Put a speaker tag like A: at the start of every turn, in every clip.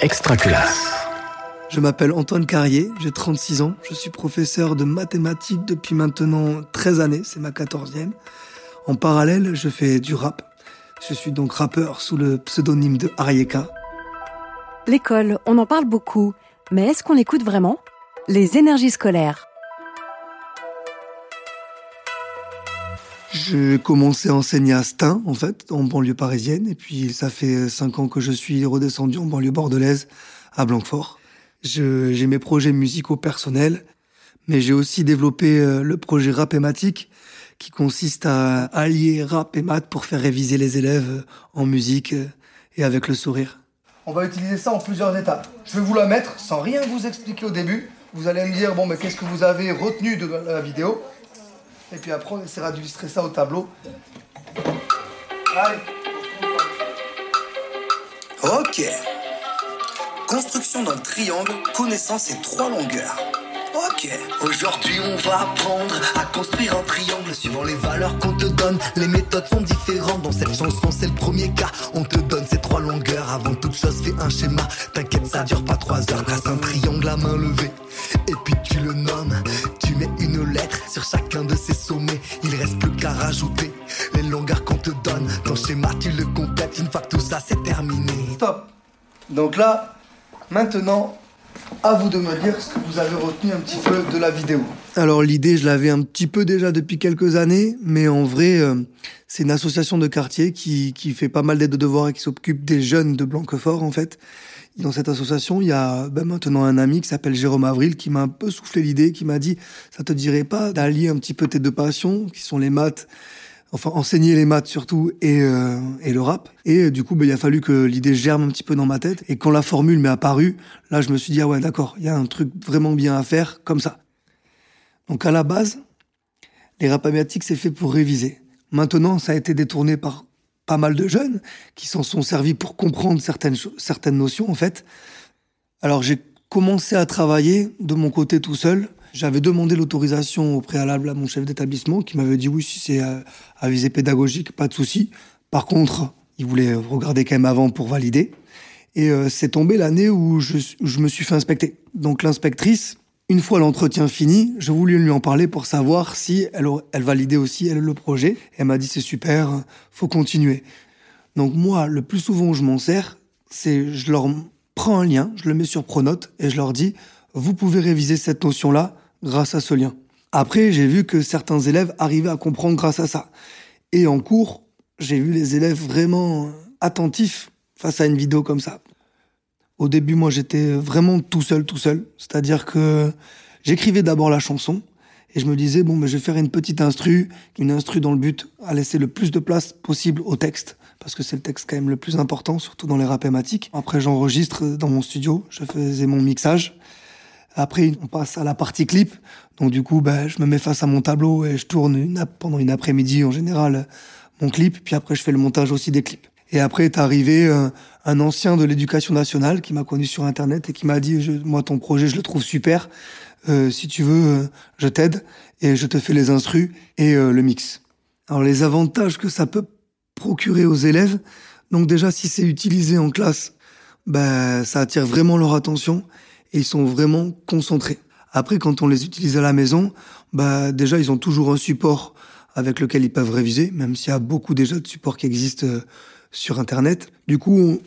A: Extraculasse.
B: Je m'appelle Antoine Carrier, j'ai 36 ans, je suis professeur de mathématiques depuis maintenant 13 années, c'est ma 14e. En parallèle, je fais du rap. Je suis donc rappeur sous le pseudonyme de Arieka.
C: L'école, on en parle beaucoup, mais est-ce qu'on l'écoute vraiment? Les énergies scolaires.
B: J'ai commencé à enseigner à Stein, en fait, en banlieue parisienne, et puis ça fait 5 ans que je suis redescendu en banlieue bordelaise, à Blanquefort. J'ai mes projets musicaux personnels, mais j'ai aussi développé euh, le projet Rapématique, qui consiste à allier rap et maths pour faire réviser les élèves en musique euh, et avec le sourire. On va utiliser ça en plusieurs étapes. Je vais vous la mettre sans rien vous expliquer au début. Vous allez me dire, bon, mais qu'est-ce que vous avez retenu de la vidéo? Et puis après, on essaiera d'illustrer ça au tableau. Allez.
D: Ok. Construction d'un triangle connaissant ses trois longueurs. Ok. Aujourd'hui, on va apprendre à construire un triangle suivant les valeurs qu'on te donne. Les méthodes sont différentes. Dans cette chanson, c'est le premier cas. On te donne ces trois longueurs. Avant toute chose, fais un schéma. T'inquiète, ça dure pas terminé.
B: Stop. Donc là, maintenant, à vous de me dire ce que vous avez retenu un petit peu de la vidéo. Alors l'idée, je l'avais un petit peu déjà depuis quelques années, mais en vrai, euh, c'est une association de quartier qui, qui fait pas mal d'aides de devoirs et qui s'occupe des jeunes de Blanquefort en fait. Dans cette association, il y a ben, maintenant un ami qui s'appelle Jérôme Avril qui m'a un peu soufflé l'idée, qui m'a dit ça te dirait pas d'allier un petit peu tes deux passions, qui sont les maths enfin enseigner les maths surtout et, euh, et le rap. Et euh, du coup, ben, il a fallu que l'idée germe un petit peu dans ma tête. Et quand la formule m'est apparue, là, je me suis dit, ah ouais, d'accord, il y a un truc vraiment bien à faire comme ça. Donc à la base, les rap médiatiques, c'est fait pour réviser. Maintenant, ça a été détourné par pas mal de jeunes qui s'en sont servis pour comprendre certaines, certaines notions, en fait. Alors j'ai commencé à travailler de mon côté tout seul j'avais demandé l'autorisation au préalable à mon chef d'établissement qui m'avait dit oui, si c'est à, visée pédagogique, pas de souci. Par contre, il voulait regarder quand même avant pour valider. Et euh, c'est tombé l'année où je, me suis fait inspecter. Donc l'inspectrice, une fois l'entretien fini, je voulais lui en parler pour savoir si elle, validait aussi le projet. elle m'a dit c'est super, faut continuer. Donc moi, le plus souvent où je m'en sers, c'est je leur prends un lien, je le mets sur Pronote et je leur dis vous pouvez réviser cette notion-là grâce à ce lien. Après, j'ai vu que certains élèves arrivaient à comprendre grâce à ça. Et en cours, j'ai vu les élèves vraiment attentifs face à une vidéo comme ça. Au début, moi, j'étais vraiment tout seul, tout seul. C'est-à-dire que j'écrivais d'abord la chanson et je me disais, bon, mais je vais faire une petite instru, une instru dans le but à laisser le plus de place possible au texte, parce que c'est le texte quand même le plus important, surtout dans les rap Après, j'enregistre dans mon studio, je faisais mon mixage. Après, on passe à la partie clip. Donc du coup, ben, je me mets face à mon tableau et je tourne une, pendant une après-midi en général mon clip. Puis après, je fais le montage aussi des clips. Et après est arrivé euh, un ancien de l'éducation nationale qui m'a connu sur Internet et qui m'a dit, moi, ton projet, je le trouve super. Euh, si tu veux, euh, je t'aide et je te fais les instrus et le mix. Alors les avantages que ça peut procurer aux élèves, donc déjà si c'est utilisé en classe, ben ça attire vraiment leur attention ils sont vraiment concentrés. Après, quand on les utilise à la maison, bah déjà ils ont toujours un support avec lequel ils peuvent réviser, même s'il y a beaucoup déjà de supports qui existent euh, sur Internet. Du coup,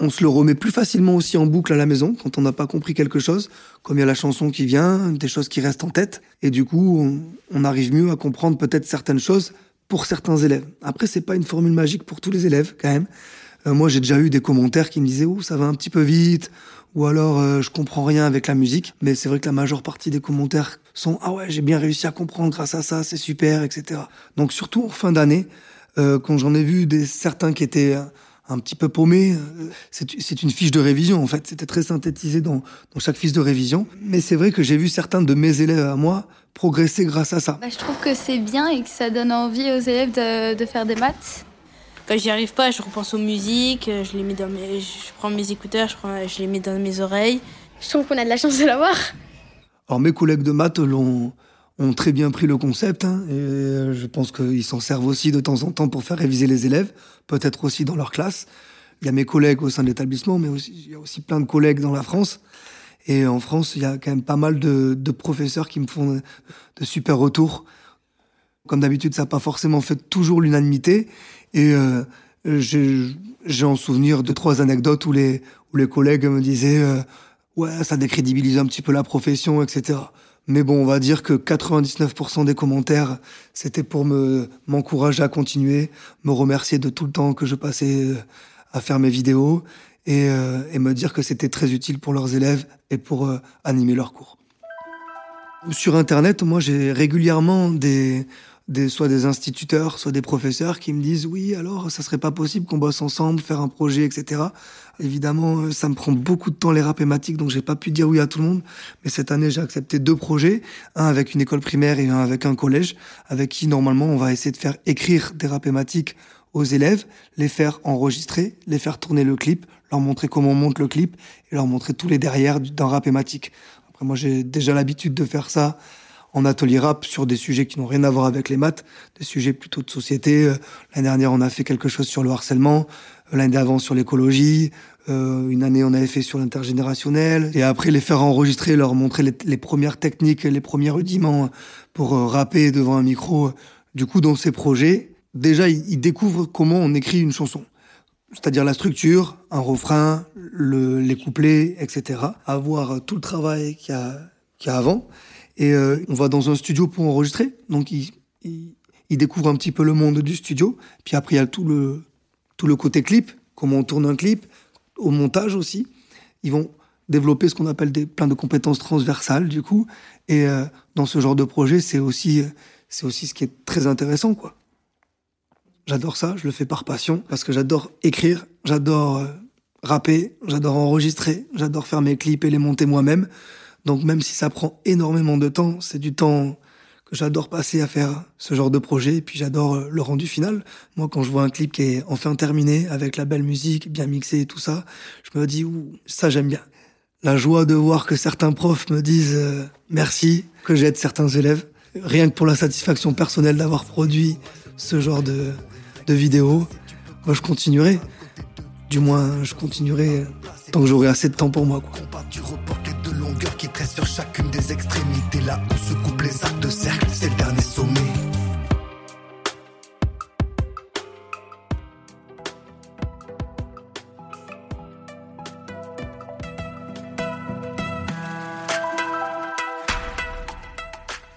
B: on, se le remet plus facilement aussi en boucle à la maison quand on n'a pas compris quelque chose, comme il y a la chanson qui vient, des choses qui restent en tête, et du coup, on, on arrive mieux à comprendre peut-être certaines choses pour certains élèves. Après, c'est pas une formule magique pour tous les élèves quand même. Euh, moi, j'ai déjà eu des commentaires qui me disaient "Ouh, ça va un petit peu vite." ou alors euh, je comprends rien avec la musique. Mais c'est vrai que la majeure partie des commentaires sont ah ouais j'ai bien réussi à comprendre grâce à ça, c'est super, etc. Donc surtout en fin d'année, euh, quand j'en ai vu certains qui étaient un petit peu paumés, c'est une fiche de révision en fait. C'était très synthétisé dans, chaque fiche de révision. Mais c'est vrai que j'ai vu certains de mes élèves à moi progresser grâce à ça.
E: Bah, je trouve que c'est bien et que ça donne envie aux élèves de faire des maths.
F: Quand j'y arrive pas, je repense aux musiques, je les mets dans mes, je prends mes écouteurs, je, je les mets dans mes oreilles.
E: Je trouve qu'on a de la chance de l'avoir.
B: Alors mes collègues de maths l'ont ont très bien pris le concept hein, et je pense qu'ils s'en servent aussi de temps en temps pour faire réviser les élèves, peut-être aussi dans leur classe. il y a mes collègues au sein de l'établissement, mais aussi, il y a aussi plein de collègues dans la France. Et en France, il y a quand même pas mal de, de professeurs qui me font de, de super retours. Comme d'habitude, ça n'a pas forcément fait toujours l'unanimité. Et euh, j'ai en souvenir de trois anecdotes où les, où les collègues me disaient euh, Ouais, ça décrédibilise un petit peu la profession, etc. Mais bon, on va dire que 99% des commentaires, c'était pour me m'encourager à continuer, me remercier de tout le temps que je passais euh, à faire mes vidéos et, euh, et me dire que c'était très utile pour leurs élèves et pour animer leurs cours. Sur Internet, moi, j'ai régulièrement des, des, soit des instituteurs, soit des professeurs qui me disent oui, alors ça serait pas possible qu'on bosse ensemble, faire un projet, etc. Évidemment, euh, ça me prend beaucoup de temps les rapématiques, donc j'ai pas pu dire oui à tout le monde. Mais cette année, j'ai accepté deux projets, un avec une école primaire et un avec un collège, avec qui normalement on va essayer de faire écrire des rapématiques aux élèves, les faire enregistrer, les faire tourner le clip, leur montrer comment on monte le clip et leur montrer tous les derrière d'un rapématique. Après, moi, j'ai déjà l'habitude de faire ça en atelier rap sur des sujets qui n'ont rien à voir avec les maths, des sujets plutôt de société. Euh, l'année dernière, on a fait quelque chose sur le harcèlement, euh, l'année d'avant sur l'écologie, euh, une année on avait fait sur l'intergénérationnel, et après les faire enregistrer, leur montrer les, premières techniques, les premiers rudiments pour rapper devant un micro. Du coup, dans ces projets, déjà, ils découvrent comment on écrit une chanson c'est-à-dire la structure, un refrain, le, les couplets, etc. Avoir tout le travail qu'il y a avant. Et euh, on va dans un studio pour enregistrer. Donc, ils, ils, découvrent un petit peu le monde du studio. Puis après, il y a tout le, tout le côté clip, comment on tourne un clip, au montage aussi. Ils vont développer ce qu'on appelle des, plein de compétences transversales, du coup. Et euh, dans ce genre de projet, c'est aussi, aussi ce qui est très intéressant, quoi. J'adore ça, je le fais par passion, parce que j'adore écrire, j'adore euh, rapper, j'adore enregistrer, j'adore faire mes clips et les monter moi-même. Donc même si ça prend énormément de temps, c'est du temps que j'adore passer à faire ce genre de projet. Et puis j'adore euh, le rendu final. Moi, quand je vois un clip qui est enfin terminé, avec la belle musique, bien mixé et tout ça, je me dis, ouh, ça j'aime bien. La joie de voir que certains profs me disent euh, merci, que j'aide certains élèves. Rien que pour la satisfaction personnelle d'avoir produit ce genre de, de vidéos, moi je continuerai. Du moins, je continuerai tant que j'aurai assez de temps pour moi. Qui sur chacune des extrémités. Là où se coupent les arcs de cercle, c'est le dernier sommet.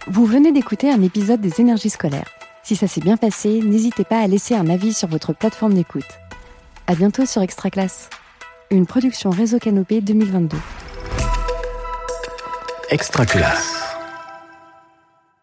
C: Vous venez d'écouter un épisode des énergies scolaires. Si ça s'est bien passé, n'hésitez pas à laisser un avis sur votre plateforme d'écoute. À bientôt sur Extra Classe, une production Réseau Canopé 2022.
D: Extra Classe.